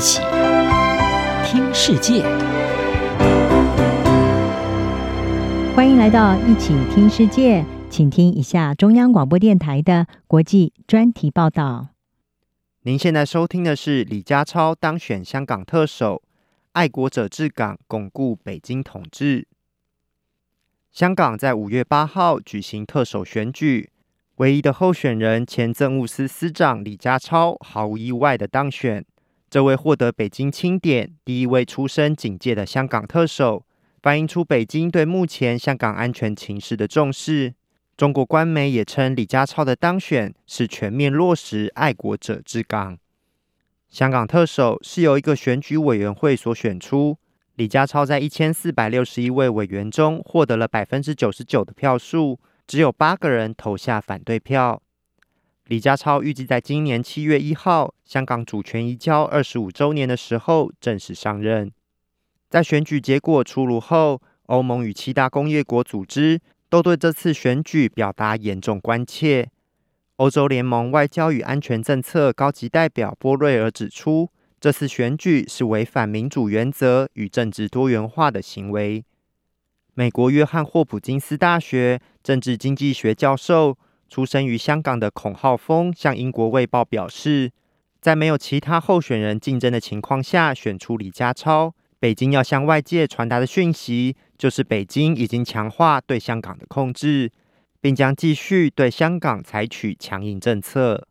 起听世界，欢迎来到一起听世界，请听一下中央广播电台的国际专题报道。您现在收听的是李家超当选香港特首，爱国者治港，巩固北京统治。香港在五月八号举行特首选举。唯一的候选人前政务司司长李家超毫无意外的当选。这位获得北京钦点第一位出身警界的香港特首，反映出北京对目前香港安全情势的重视。中国官媒也称李家超的当选是全面落实爱国者治港。香港特首是由一个选举委员会所选出，李家超在一千四百六十一位委员中获得了百分之九十九的票数。只有八个人投下反对票。李家超预计在今年七月一号，香港主权移交二十五周年的时候正式上任。在选举结果出炉后，欧盟与七大工业国组织都对这次选举表达严重关切。欧洲联盟外交与安全政策高级代表波瑞尔指出，这次选举是违反民主原则与政治多元化的行为。美国约翰霍普金斯大学政治经济学教授、出生于香港的孔浩峰向英国卫报表示，在没有其他候选人竞争的情况下选出李家超，北京要向外界传达的讯息就是北京已经强化对香港的控制，并将继续对香港采取强硬政策。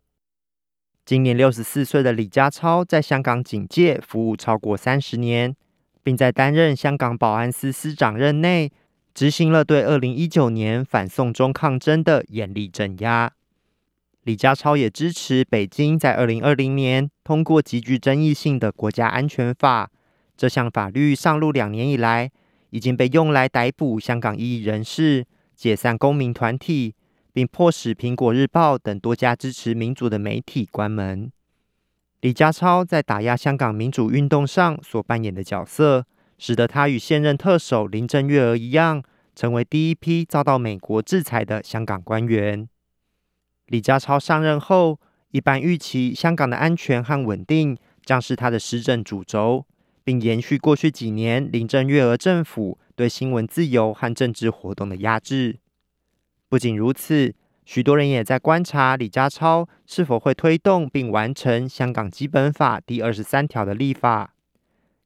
今年六十四岁的李家超在香港警界服务超过三十年。并在担任香港保安司司长任内，执行了对二零一九年反送中抗争的严厉镇压。李家超也支持北京在二零二零年通过极具争议性的国家安全法。这项法律上路两年以来，已经被用来逮捕香港异议人士、解散公民团体，并迫使苹果日报等多家支持民主的媒体关门。李家超在打压香港民主运动上所扮演的角色，使得他与现任特首林郑月娥一样，成为第一批遭到美国制裁的香港官员。李家超上任后，一般预期香港的安全和稳定将是他的施政主轴，并延续过去几年林郑月娥政府对新闻自由和政治活动的压制。不仅如此。许多人也在观察李家超是否会推动并完成香港基本法第二十三条的立法。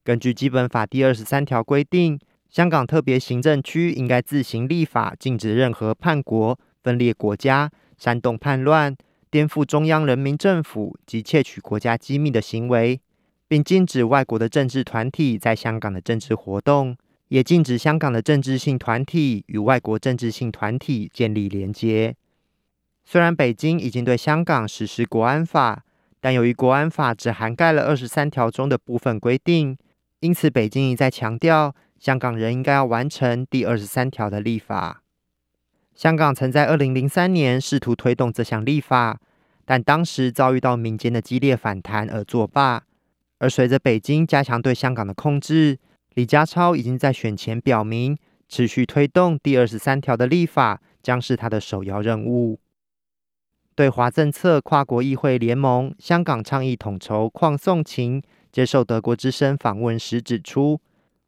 根据基本法第二十三条规定，香港特别行政区应该自行立法，禁止任何叛国、分裂国家、煽动叛乱、颠覆中央人民政府及窃取国家机密的行为，并禁止外国的政治团体在香港的政治活动，也禁止香港的政治性团体与外国政治性团体建立连接。虽然北京已经对香港实施国安法，但由于国安法只涵盖了二十三条中的部分规定，因此北京一再强调，香港人应该要完成第二十三条的立法。香港曾在二零零三年试图推动这项立法，但当时遭遇到民间的激烈反弹而作罢。而随着北京加强对香港的控制，李家超已经在选前表明，持续推动第二十三条的立法将是他的首要任务。对华政策跨国议会联盟香港倡议统筹邝颂晴接受德国之声访问时指出：“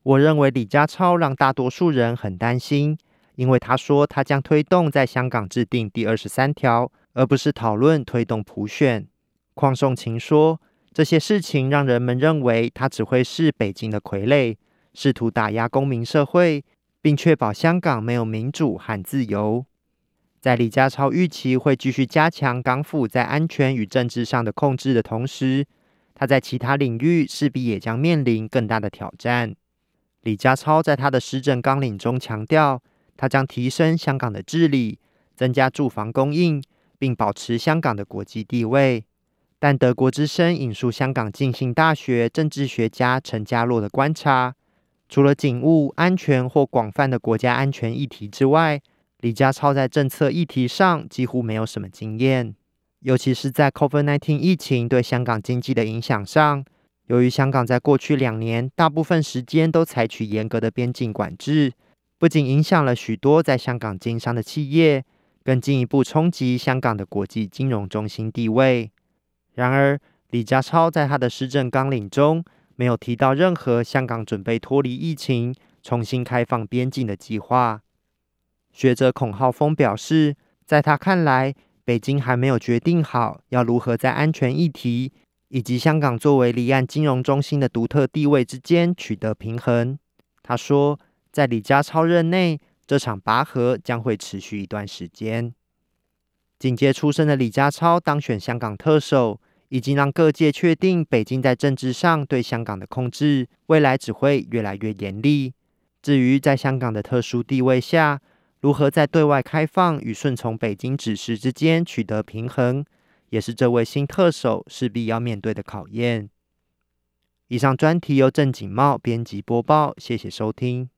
我认为李家超让大多数人很担心，因为他说他将推动在香港制定第二十三条，而不是讨论推动普选。”邝颂晴说：“这些事情让人们认为他只会是北京的傀儡，试图打压公民社会，并确保香港没有民主和自由。”在李家超预期会继续加强港府在安全与政治上的控制的同时，他在其他领域势必也将面临更大的挑战。李家超在他的施政纲领中强调，他将提升香港的治理，增加住房供应，并保持香港的国际地位。但德国之声引述香港浸信大学政治学家陈家洛的观察，除了警务、安全或广泛的国家安全议题之外，李家超在政策议题上几乎没有什么经验，尤其是在 COVID-19 疫情对香港经济的影响上。由于香港在过去两年大部分时间都采取严格的边境管制，不仅影响了许多在香港经商的企业，更进一步冲击香港的国际金融中心地位。然而，李家超在他的施政纲领中没有提到任何香港准备脱离疫情、重新开放边境的计划。学者孔浩峰表示，在他看来，北京还没有决定好要如何在安全议题以及香港作为离岸金融中心的独特地位之间取得平衡。他说，在李家超任内，这场拔河将会持续一段时间。警界出身的李家超当选香港特首，已经让各界确定北京在政治上对香港的控制，未来只会越来越严厉。至于在香港的特殊地位下，如何在对外开放与顺从北京指示之间取得平衡，也是这位新特首势必要面对的考验。以上专题由郑锦茂编辑播报，谢谢收听。